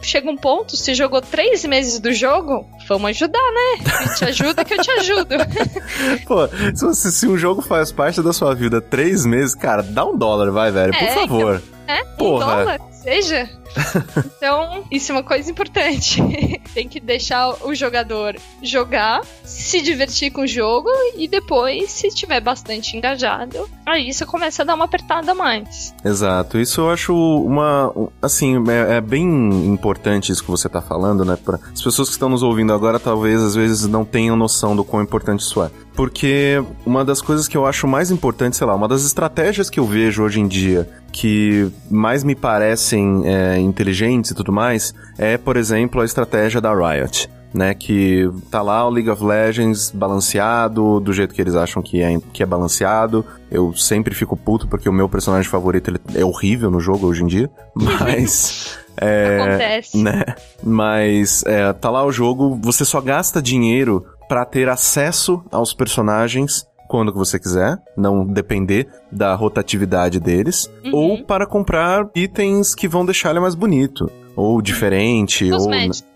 Speaker 2: chega um ponto, se jogou três meses do jogo, vamos ajudar, né? Se te ajuda que eu te ajudo.
Speaker 1: Pô, se, você, se um jogo faz parte da sua vida três meses, cara, dá um dólar, vai, velho, por é, favor.
Speaker 2: Então, é, Porra. um dólar, seja. Então, isso é uma coisa importante. Tem que deixar o jogador jogar, se divertir com o jogo e depois, se tiver bastante engajado, aí você começa a dar uma apertada mais.
Speaker 1: Exato. Isso eu acho uma. Assim, é, é bem importante isso que você tá falando, né? Para as pessoas que estão nos ouvindo agora, talvez às vezes não tenham noção do quão importante isso é. Porque uma das coisas que eu acho mais importante, sei lá, uma das estratégias que eu vejo hoje em dia que mais me parecem é, inteligentes e tudo mais é, por exemplo, a estratégia da Riot né? Que tá lá o League of Legends balanceado, do jeito que eles acham que é, que é balanceado. Eu sempre fico puto porque o meu personagem favorito ele é horrível no jogo hoje em dia. Mas.
Speaker 2: É, Acontece.
Speaker 1: Né? Mas é, tá lá o jogo, você só gasta dinheiro para ter acesso aos personagens quando que você quiser, não depender da rotatividade deles, uhum. ou para comprar itens que vão deixar ele mais bonito, ou diferente, ou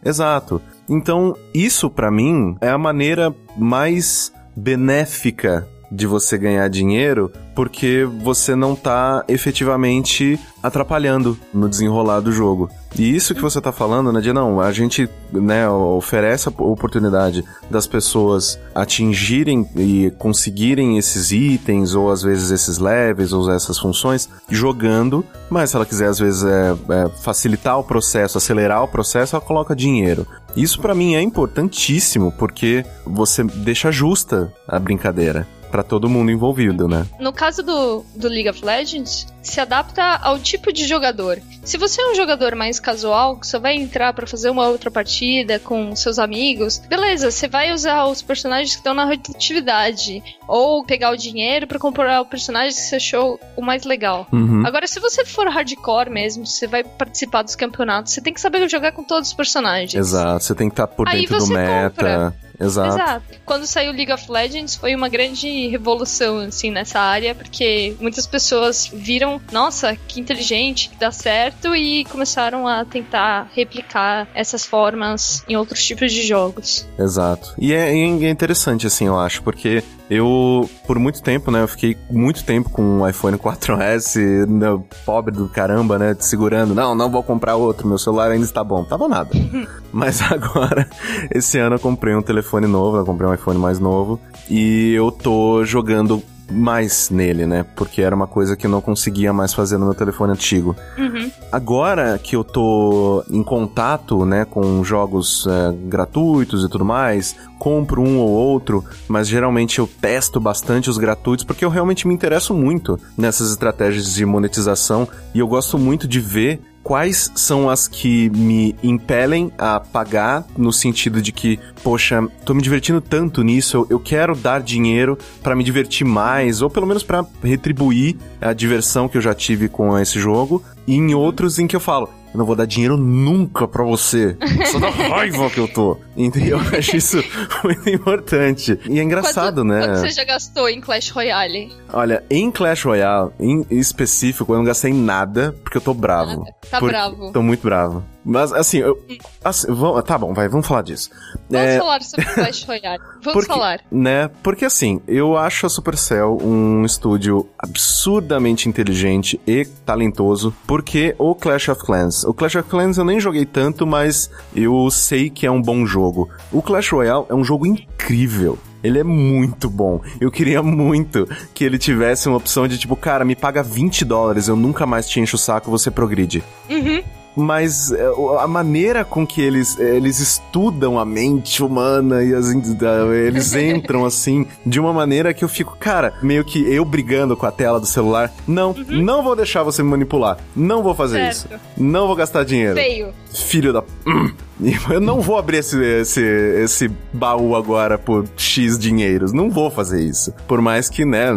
Speaker 1: exato. Então, isso para mim é a maneira mais benéfica de você ganhar dinheiro porque você não tá efetivamente atrapalhando no desenrolar do jogo. E isso que você tá falando, Nadia, não, a gente, né, oferece a oportunidade das pessoas atingirem e conseguirem esses itens, ou às vezes esses levels, ou essas funções, jogando, mas se ela quiser às vezes é, é, facilitar o processo, acelerar o processo, ela coloca dinheiro. Isso para mim é importantíssimo, porque você deixa justa a brincadeira para todo mundo envolvido, né?
Speaker 2: No caso do, do League of Legends, se adapta ao tipo de jogador. Se você é um jogador mais casual, que só vai entrar para fazer uma outra partida com seus amigos, beleza, você vai usar os personagens que estão na rotatividade ou pegar o dinheiro para comprar o personagem que você achou o mais legal. Uhum. Agora, se você for hardcore mesmo, você vai participar dos campeonatos, você tem que saber jogar com todos os personagens.
Speaker 1: Exato, você tem que estar tá por dentro do meta. Compra. Exato. Exato.
Speaker 2: Quando saiu League of Legends foi uma grande revolução assim nessa área, porque muitas pessoas viram, nossa, que inteligente, que dá certo e começaram a tentar replicar essas formas em outros tipos de jogos.
Speaker 1: Exato. E é, é interessante assim, eu acho, porque eu, por muito tempo, né, eu fiquei muito tempo com o iPhone 4S, né, pobre do caramba, né, segurando, não, não vou comprar outro, meu celular ainda está bom. Tava nada. Mas agora, esse ano eu comprei um telefone novo, eu comprei um iPhone mais novo, e eu tô jogando mais nele, né? Porque era uma coisa que eu não conseguia mais fazer no meu telefone antigo. Uhum. Agora que eu tô em contato, né, com jogos é, gratuitos e tudo mais, compro um ou outro, mas geralmente eu testo bastante os gratuitos porque eu realmente me interesso muito nessas estratégias de monetização e eu gosto muito de ver quais são as que me impelem a pagar no sentido de que, poxa, tô me divertindo tanto nisso, eu, eu quero dar dinheiro para me divertir mais, ou pelo menos para retribuir a diversão que eu já tive com esse jogo, e em outros em que eu falo, eu não vou dar dinheiro nunca pra você. Só da raiva que eu tô. Então eu acho isso muito importante. E é engraçado,
Speaker 2: quanto,
Speaker 1: né?
Speaker 2: Quanto você já gastou em Clash Royale?
Speaker 1: Olha, em Clash Royale, em específico, eu não gastei nada porque eu tô bravo.
Speaker 2: Nada. Tá bravo.
Speaker 1: Tô muito bravo. Mas assim, eu. Assim, vamos, tá bom, vai, vamos falar disso.
Speaker 2: Vamos é... falar sobre Clash Royale. Vamos
Speaker 1: porque,
Speaker 2: falar.
Speaker 1: Né? Porque assim, eu acho a Supercell um estúdio absurdamente inteligente e talentoso. Porque o Clash of Clans. O Clash of Clans eu nem joguei tanto, mas eu sei que é um bom jogo. O Clash Royale é um jogo incrível. Ele é muito bom. Eu queria muito que ele tivesse uma opção de tipo, cara, me paga 20 dólares, eu nunca mais te encho o saco, você progride. Uhum mas é, a maneira com que eles, eles estudam a mente humana e as, eles entram assim de uma maneira que eu fico, cara, meio que eu brigando com a tela do celular. Não, uhum. não vou deixar você me manipular. Não vou fazer certo. isso. Não vou gastar dinheiro.
Speaker 2: Feio.
Speaker 1: Filho da. Eu não vou abrir esse, esse, esse baú agora por X dinheiros. Não vou fazer isso. Por mais que, né,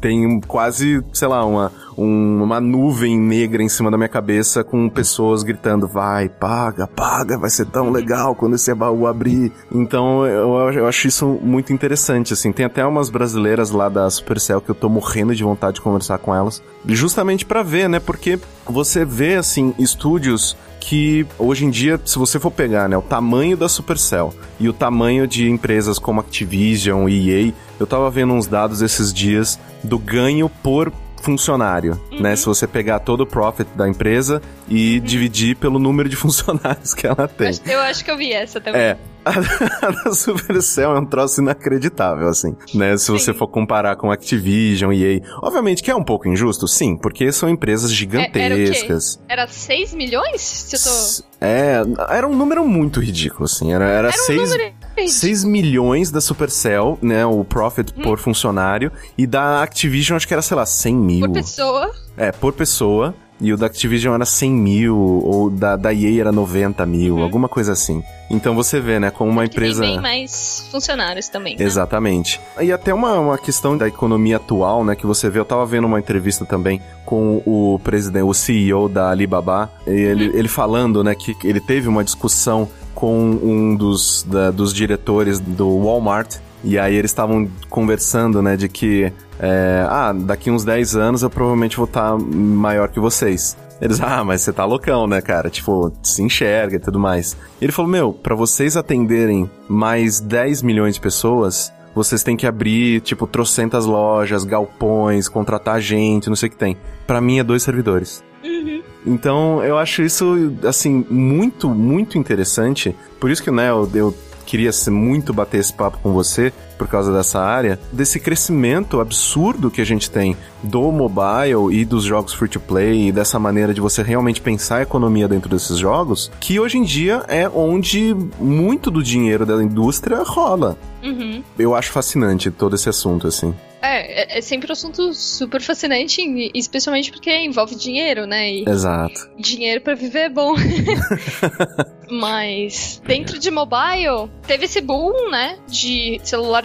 Speaker 1: tem quase, sei lá, uma, um, uma nuvem negra em cima da minha cabeça com pessoas gritando: vai, paga, paga, vai ser tão legal quando esse baú abrir. Então eu, eu acho isso muito interessante, assim. Tem até umas brasileiras lá da Supercell que eu tô morrendo de vontade de conversar com elas, justamente para ver, né, porque você vê, assim, estúdios que hoje em dia, se você for pegar, né, o tamanho da Supercell e o tamanho de empresas como Activision e EA, eu tava vendo uns dados esses dias do ganho por funcionário, uhum. né? Se você pegar todo o profit da empresa e uhum. dividir pelo número de funcionários que ela tem.
Speaker 2: Eu acho que eu vi essa também.
Speaker 1: É, a da Supercell é um troço inacreditável, assim, né? Se você for comparar com Activision e EA. Obviamente que é um pouco injusto, sim, porque são empresas gigantescas.
Speaker 2: É, era, era 6 milhões? Se eu tô...
Speaker 1: É, era um número muito ridículo, assim. Era, era, era 6, número... 6 milhões da Supercell, né? O profit hum. por funcionário. E da Activision, acho que era, sei lá, 100 mil.
Speaker 2: Por pessoa.
Speaker 1: É, por pessoa. E o da Activision era 100 mil, ou da, da EA era 90 mil, uhum. alguma coisa assim. Então você vê, né, como uma empresa. Tem
Speaker 2: bem mais funcionários também. Né?
Speaker 1: Exatamente. E até uma, uma questão da economia atual, né, que você vê, eu tava vendo uma entrevista também com o presidente, o CEO da Alibaba, ele, uhum. ele falando, né, que ele teve uma discussão com um dos, da, dos diretores do Walmart. E aí eles estavam conversando, né, de que é, ah, daqui uns 10 anos eu provavelmente vou estar tá maior que vocês. Eles, ah, mas você tá loucão, né, cara? Tipo, se enxerga e tudo mais. E ele falou, meu, para vocês atenderem mais 10 milhões de pessoas, vocês têm que abrir, tipo, trocentas lojas, galpões, contratar gente, não sei o que tem. Para mim é dois servidores. Uhum. Então, eu acho isso, assim, muito, muito interessante. Por isso que, né, eu, eu queria muito bater esse papo com você por causa dessa área, desse crescimento absurdo que a gente tem do mobile e dos jogos free to play e dessa maneira de você realmente pensar a economia dentro desses jogos, que hoje em dia é onde muito do dinheiro da indústria rola. Uhum. Eu acho fascinante todo esse assunto, assim.
Speaker 2: É, é, é sempre um assunto super fascinante, especialmente porque envolve dinheiro, né?
Speaker 1: E Exato.
Speaker 2: Dinheiro para viver é bom. Mas dentro de mobile, teve esse boom, né? De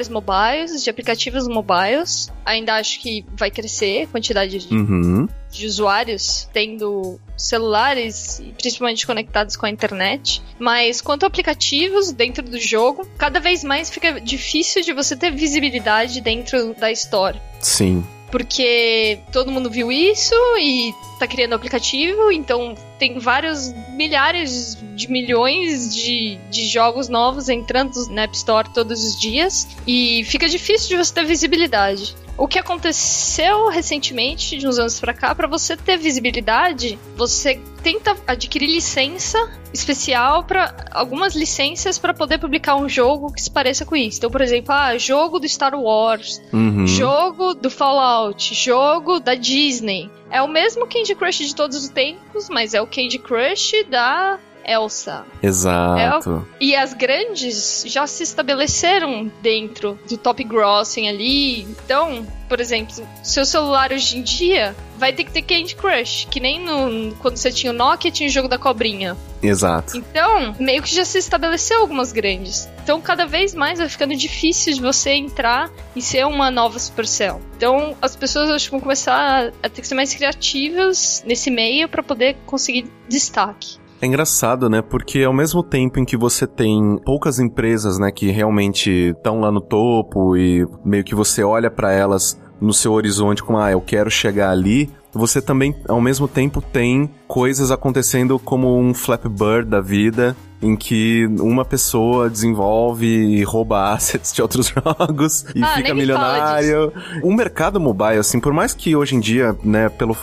Speaker 2: celulares mobiles, de aplicativos mobiles. Ainda acho que vai crescer a quantidade de, uhum. de usuários tendo celulares, principalmente conectados com a internet. Mas quanto a aplicativos dentro do jogo, cada vez mais fica difícil de você ter visibilidade dentro da Store.
Speaker 1: Sim
Speaker 2: porque todo mundo viu isso e tá criando aplicativo, então tem vários milhares de milhões de, de jogos novos entrando na App Store todos os dias e fica difícil de você ter visibilidade. O que aconteceu recentemente, de uns anos para cá, para você ter visibilidade, você tenta adquirir licença especial para algumas licenças para poder publicar um jogo que se pareça com isso. Então, por exemplo, ah, jogo do Star Wars, uhum. jogo do Fallout, jogo da Disney. É o mesmo Candy Crush de todos os tempos, mas é o Candy Crush da Elsa.
Speaker 1: Exato.
Speaker 2: É, e as grandes já se estabeleceram dentro do top grossing ali. Então, por exemplo, seu celular hoje em dia vai ter que ter Candy Crush, que nem no, quando você tinha o Nokia tinha o jogo da cobrinha.
Speaker 1: Exato.
Speaker 2: Então, meio que já se estabeleceu algumas grandes. Então, cada vez mais vai ficando difícil de você entrar e ser uma nova Supercell. Então, as pessoas acho que vão começar a ter que ser mais criativas nesse meio para poder conseguir destaque.
Speaker 1: É engraçado, né? Porque ao mesmo tempo em que você tem poucas empresas, né, que realmente estão lá no topo e meio que você olha para elas no seu horizonte como, ah, eu quero chegar ali, você também, ao mesmo tempo, tem coisas acontecendo como um Flappy Bird da vida, em que uma pessoa desenvolve e rouba assets de outros jogos e ah, fica milionário. O mercado mobile, assim, por mais que hoje em dia, né, pelo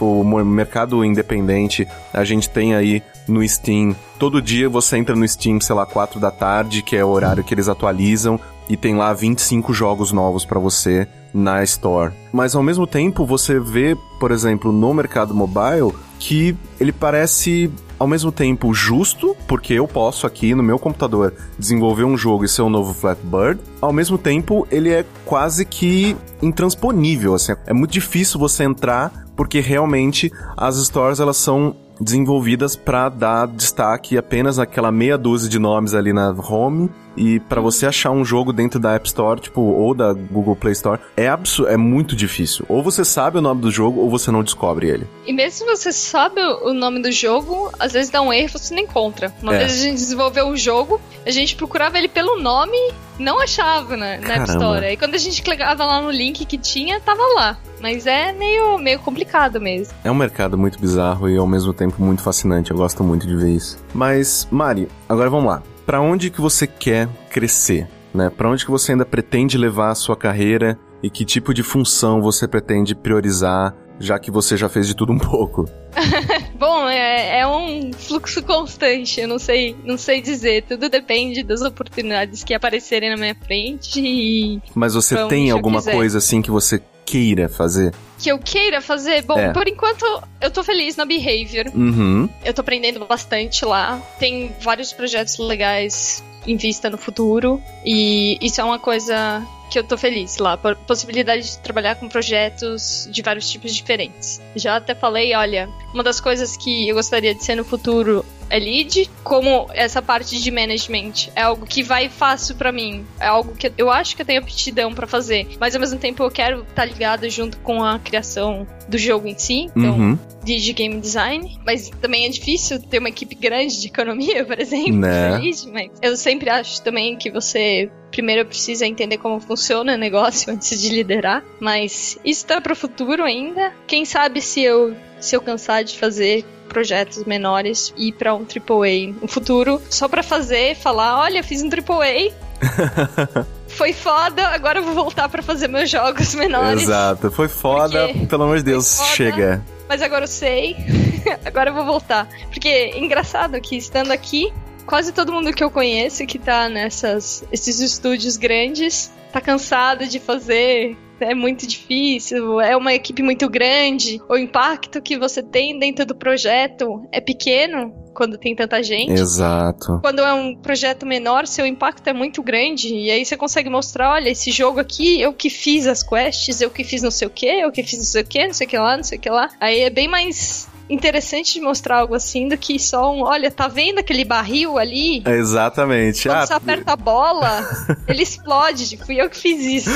Speaker 1: mercado independente, a gente tem aí no Steam, todo dia você entra no Steam, sei lá, 4 da tarde, que é o horário que eles atualizam, e tem lá 25 jogos novos para você na Store. Mas ao mesmo tempo você vê, por exemplo, no mercado mobile que ele parece ao mesmo tempo justo, porque eu posso aqui no meu computador desenvolver um jogo e ser um novo Flatbird, ao mesmo tempo ele é quase que intransponível, assim, é muito difícil você entrar porque realmente as stores elas são desenvolvidas para dar destaque apenas naquela meia dúzia de nomes ali na home e para você achar um jogo dentro da App Store, tipo, ou da Google Play Store, é absurdo, é muito difícil. Ou você sabe o nome do jogo ou você não descobre ele.
Speaker 2: E mesmo se você sabe o nome do jogo, às vezes dá um erro, você não encontra. Uma é. vez a gente desenvolveu um jogo, a gente procurava ele pelo nome, não achava né, na App Store. E quando a gente clicava lá no link que tinha, tava lá. Mas é meio, meio complicado mesmo.
Speaker 1: É um mercado muito bizarro e ao mesmo tempo muito fascinante. Eu gosto muito de ver isso. Mas, Mari, agora vamos lá para onde que você quer crescer, né? Para onde que você ainda pretende levar a sua carreira e que tipo de função você pretende priorizar, já que você já fez de tudo um pouco?
Speaker 2: Bom, é, é, um fluxo constante, eu não sei, não sei dizer, tudo depende das oportunidades que aparecerem na minha frente e
Speaker 1: Mas você tem alguma coisa assim que você queira fazer?
Speaker 2: Que eu queira fazer? Bom, é. por enquanto eu tô feliz na Behavior. Uhum. Eu tô aprendendo bastante lá. Tem vários projetos legais em vista no futuro. E isso é uma coisa que eu tô feliz lá. Possibilidade de trabalhar com projetos de vários tipos diferentes. Já até falei, olha, uma das coisas que eu gostaria de ser no futuro é lead, como essa parte de management é algo que vai fácil para mim, é algo que eu acho que eu tenho aptidão para fazer, mas ao mesmo tempo eu quero estar tá ligado junto com a criação do jogo em si, então uhum. de game design, mas também é difícil ter uma equipe grande de economia, por exemplo, né? lead, mas eu sempre acho também que você primeiro precisa entender como funciona o negócio antes de liderar, mas isso tá para o futuro ainda. Quem sabe se eu se eu cansar de fazer projetos menores e ir para um AAA no futuro, só para fazer, falar, olha, fiz um AAA. foi foda, agora eu vou voltar para fazer meus jogos menores.
Speaker 1: Exato, foi foda, pelo amor de Deus, foda, chega.
Speaker 2: Mas agora eu sei, agora eu vou voltar. Porque engraçado que estando aqui, quase todo mundo que eu conheço que tá nessas esses estúdios grandes tá cansado de fazer é muito difícil, é uma equipe muito grande, o impacto que você tem dentro do projeto é pequeno quando tem tanta gente.
Speaker 1: Exato.
Speaker 2: Quando é um projeto menor, seu impacto é muito grande. E aí você consegue mostrar: olha, esse jogo aqui, eu que fiz as quests, eu que fiz não sei o que, eu que fiz não sei o que, não sei o que lá, não sei o que lá. Aí é bem mais interessante de mostrar algo assim do que só um, olha, tá vendo aquele barril ali?
Speaker 1: Exatamente.
Speaker 2: Quando ah, você aperta a bola, ele explode. Fui eu que fiz isso.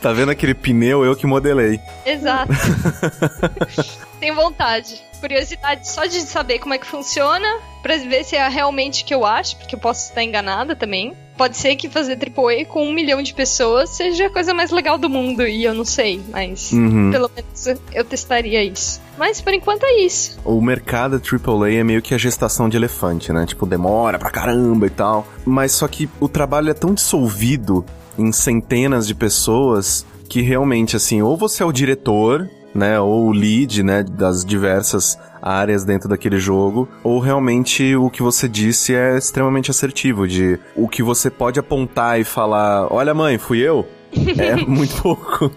Speaker 1: tá vendo aquele pneu? Eu que modelei.
Speaker 2: Exato. Tenho vontade. Curiosidade só de saber como é que funciona, pra ver se é realmente o que eu acho, porque eu posso estar enganada também. Pode ser que fazer AAA com um milhão de pessoas seja a coisa mais legal do mundo, e eu não sei, mas uhum. pelo menos eu testaria isso. Mas por enquanto é isso.
Speaker 1: O mercado AAA é meio que a gestação de elefante, né? Tipo, demora pra caramba e tal. Mas só que o trabalho é tão dissolvido em centenas de pessoas que realmente, assim, ou você é o diretor né, ou o lead, né, das diversas áreas dentro daquele jogo, ou realmente o que você disse é extremamente assertivo, de o que você pode apontar e falar, olha mãe, fui eu, é muito pouco.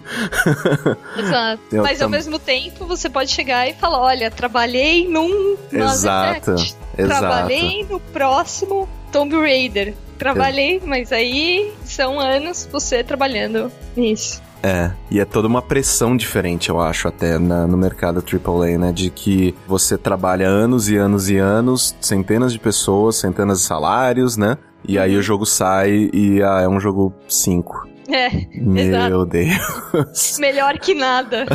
Speaker 2: Exato. Mas tam... ao mesmo tempo você pode chegar e falar: olha, trabalhei num
Speaker 1: Exato. Exato.
Speaker 2: Trabalhei no próximo Tomb Raider. Trabalhei, mas aí são anos você trabalhando nisso.
Speaker 1: É, e é toda uma pressão diferente, eu acho, até na, no mercado AAA, né? De que você trabalha anos e anos e anos, centenas de pessoas, centenas de salários, né? E aí o uhum. jogo sai e ah, é um jogo 5.
Speaker 2: É,
Speaker 1: Meu
Speaker 2: exato.
Speaker 1: Deus.
Speaker 2: Melhor que nada.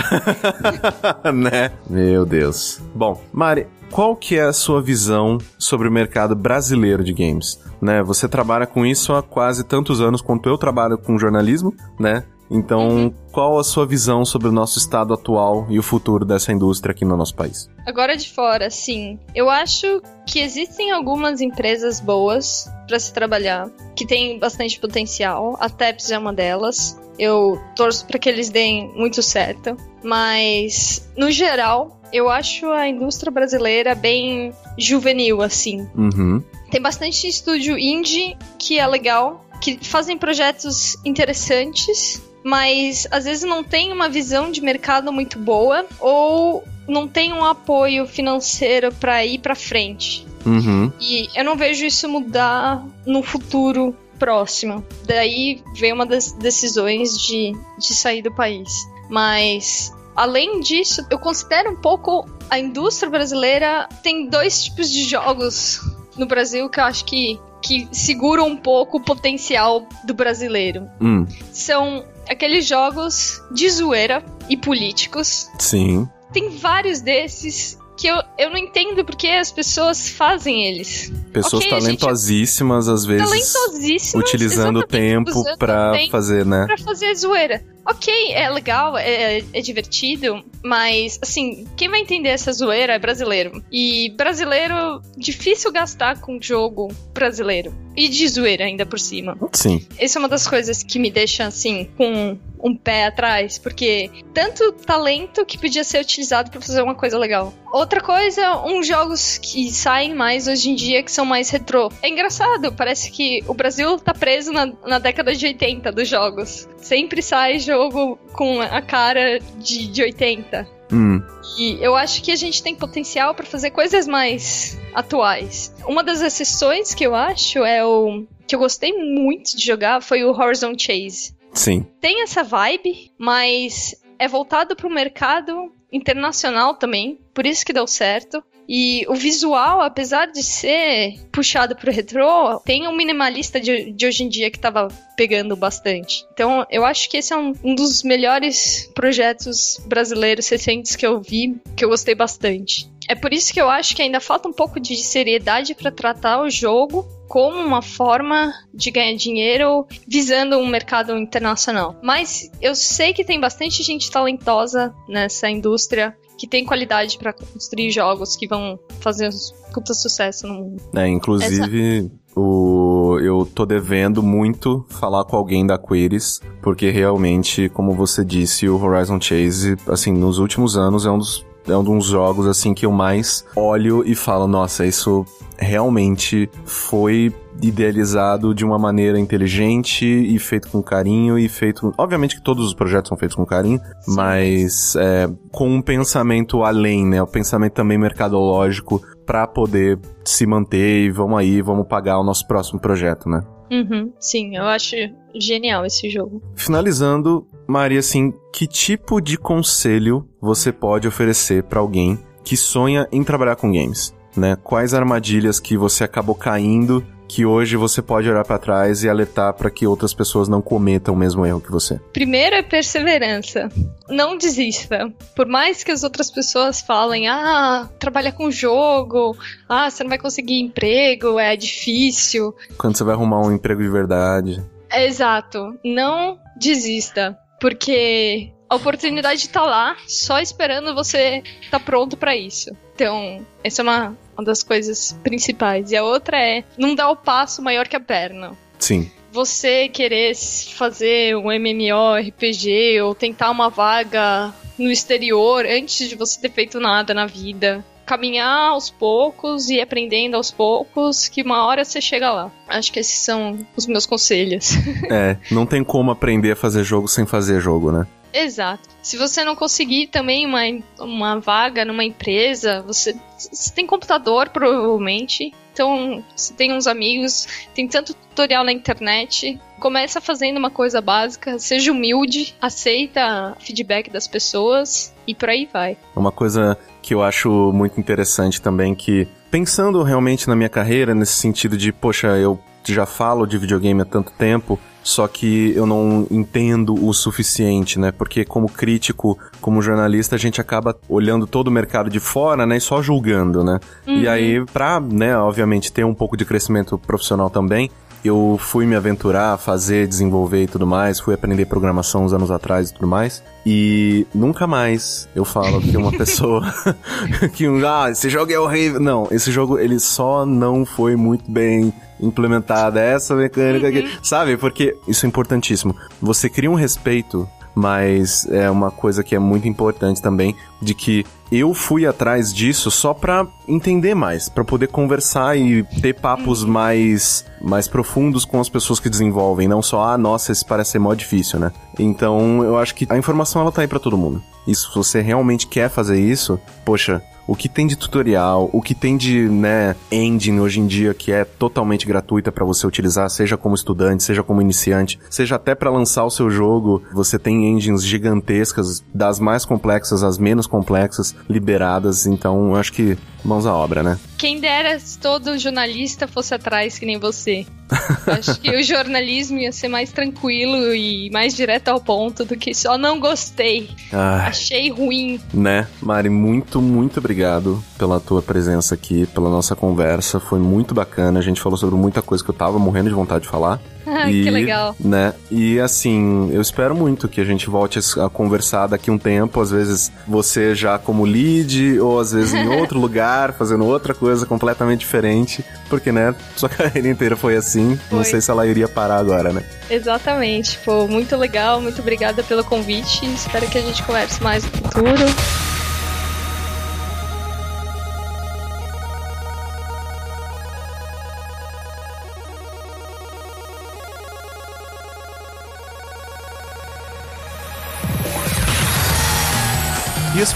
Speaker 1: né? Meu Deus. Bom, Mari, qual que é a sua visão sobre o mercado brasileiro de games? Né, você trabalha com isso há quase tantos anos quanto eu trabalho com jornalismo, né? Então, uhum. Qual a sua visão sobre o nosso estado atual e o futuro dessa indústria aqui no nosso país?
Speaker 2: Agora de fora, sim. Eu acho que existem algumas empresas boas para se trabalhar, que têm bastante potencial. A TEPS é uma delas. Eu torço para que eles deem muito certo, mas no geral, eu acho a indústria brasileira bem juvenil assim.
Speaker 1: Uhum.
Speaker 2: Tem bastante estúdio indie que é legal, que fazem projetos interessantes, mas às vezes não tem uma visão de mercado muito boa ou não tem um apoio financeiro para ir para frente.
Speaker 1: Uhum.
Speaker 2: E eu não vejo isso mudar no futuro próximo. Daí vem uma das decisões de, de sair do país. Mas além disso, eu considero um pouco a indústria brasileira tem dois tipos de jogos no Brasil que eu acho que que seguram um pouco o potencial do brasileiro.
Speaker 1: Hum.
Speaker 2: São aqueles jogos de zoeira e políticos.
Speaker 1: Sim.
Speaker 2: Tem vários desses que eu, eu não entendo porque as pessoas fazem eles.
Speaker 1: Pessoas okay, talentosíssimas, gente, às vezes. Talentosíssimas. Utilizando o tempo para fazer, né?
Speaker 2: Pra fazer zoeira. Ok, é legal, é, é, divertido, mas, assim, quem vai entender essa zoeira é brasileiro. E brasileiro, difícil gastar com jogo brasileiro. E de zoeira ainda por cima.
Speaker 1: Sim.
Speaker 2: Essa é uma das coisas que me deixa, assim, com um pé atrás, porque tanto talento que podia ser utilizado para fazer uma coisa legal. Outra coisa, uns jogos que saem mais hoje em dia que são mais retrô. É engraçado, parece que o Brasil tá preso na, na década de 80 dos jogos. Sempre sai jogo com a cara de, de 80.
Speaker 1: Hum.
Speaker 2: E eu acho que a gente tem potencial para fazer coisas mais atuais. Uma das exceções que eu acho é o que eu gostei muito de jogar foi o Horizon Chase.
Speaker 1: Sim.
Speaker 2: Tem essa vibe, mas é voltado para o mercado internacional também, por isso que deu certo. E o visual, apesar de ser puxado pro retrô, tem um minimalista de, de hoje em dia que tava pegando bastante. Então, eu acho que esse é um, um dos melhores projetos brasileiros recentes que eu vi, que eu gostei bastante. É por isso que eu acho que ainda falta um pouco de seriedade para tratar o jogo como uma forma de ganhar dinheiro visando um mercado internacional. Mas eu sei que tem bastante gente talentosa nessa indústria que tem qualidade para construir jogos que vão fazer puta sucesso no mundo.
Speaker 1: É, inclusive Essa... o eu tô devendo muito falar com alguém da Quiris, porque realmente, como você disse, o Horizon Chase, assim, nos últimos anos é um dos é um dos jogos assim que eu mais olho e falo, nossa, isso realmente foi idealizado de uma maneira inteligente e feito com carinho e feito. Obviamente que todos os projetos são feitos com carinho, mas é, com um pensamento além, né? O pensamento também mercadológico para poder se manter e vamos aí, vamos pagar o nosso próximo projeto, né?
Speaker 2: Uhum, sim, eu acho genial esse jogo.
Speaker 1: Finalizando, Maria, assim, que tipo de conselho você pode oferecer para alguém que sonha em trabalhar com games? Né? Quais armadilhas que você acabou caindo que hoje você pode olhar para trás e alertar para que outras pessoas não cometam o mesmo erro que você?
Speaker 2: Primeiro é perseverança. Não desista. Por mais que as outras pessoas falem, ah, trabalha com jogo, ah, você não vai conseguir emprego, é difícil.
Speaker 1: Quando você vai arrumar um emprego de verdade.
Speaker 2: Exato. Não desista. Porque a oportunidade está lá, só esperando você estar tá pronto para isso. Então, essa é uma, uma das coisas principais. E a outra é não dar o passo maior que a perna.
Speaker 1: Sim.
Speaker 2: Você querer fazer um MMORPG ou tentar uma vaga no exterior antes de você ter feito nada na vida. Caminhar aos poucos e aprendendo aos poucos, que uma hora você chega lá. Acho que esses são os meus conselhos.
Speaker 1: é, não tem como aprender a fazer jogo sem fazer jogo, né?
Speaker 2: Exato. Se você não conseguir também uma, uma vaga numa empresa, você, você tem computador, provavelmente. Então, você tem uns amigos, tem tanto tutorial na internet. Começa fazendo uma coisa básica, seja humilde, aceita feedback das pessoas e por aí vai.
Speaker 1: Uma coisa que eu acho muito interessante também que pensando realmente na minha carreira nesse sentido de, poxa, eu já falo de videogame há tanto tempo, só que eu não entendo o suficiente, né? Porque como crítico, como jornalista, a gente acaba olhando todo o mercado de fora, né? E só julgando, né? Uhum. E aí, pra, né, obviamente, ter um pouco de crescimento profissional também, eu fui me aventurar, fazer, desenvolver e tudo mais, fui aprender programação uns anos atrás e tudo mais. E nunca mais eu falo que uma pessoa que um, ah, esse jogo é horrível. Não, esse jogo ele só não foi muito bem implementada essa mecânica uhum. aqui, sabe? Porque isso é importantíssimo. Você cria um respeito mas é uma coisa que é muito importante também de que eu fui atrás disso só para entender mais, para poder conversar e ter papos uhum. mais mais profundos com as pessoas que desenvolvem, não só ah, nossa, isso parece ser mó difícil, né? Então, eu acho que a informação ela tá aí para todo mundo. E se você realmente quer fazer isso, poxa, o que tem de tutorial, o que tem de, né, engine hoje em dia que é totalmente gratuita para você utilizar, seja como estudante, seja como iniciante, seja até para lançar o seu jogo, você tem engines gigantescas, das mais complexas às menos complexas, liberadas, então acho que mãos à obra, né?
Speaker 2: Quem dera se todo jornalista fosse atrás que nem você. Acho que o jornalismo ia ser mais tranquilo e mais direto ao ponto do que só não gostei. Ah, Achei ruim.
Speaker 1: Né, Mari, muito, muito obrigado pela tua presença aqui, pela nossa conversa. Foi muito bacana. A gente falou sobre muita coisa que eu tava morrendo de vontade de falar.
Speaker 2: E, que legal.
Speaker 1: Né? E assim, eu espero muito que a gente volte a conversar daqui um tempo, às vezes você já como lead, ou às vezes em outro lugar, fazendo outra coisa completamente diferente. Porque, né, sua carreira inteira foi assim. Foi. Não sei se ela iria parar agora, né?
Speaker 2: Exatamente. Pô, muito legal, muito obrigada pelo convite. Espero que a gente converse mais no futuro.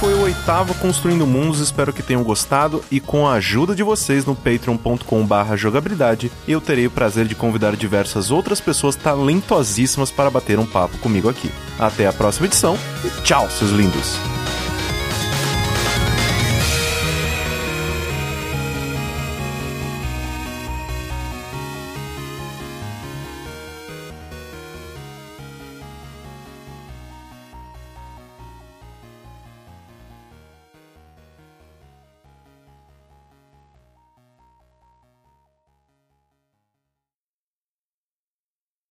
Speaker 1: Foi o oitavo Construindo Mundos, espero que tenham gostado e com a ajuda de vocês no patreon.com barra jogabilidade, eu terei o prazer de convidar diversas outras pessoas talentosíssimas para bater um papo comigo aqui. Até a próxima edição e tchau, seus lindos!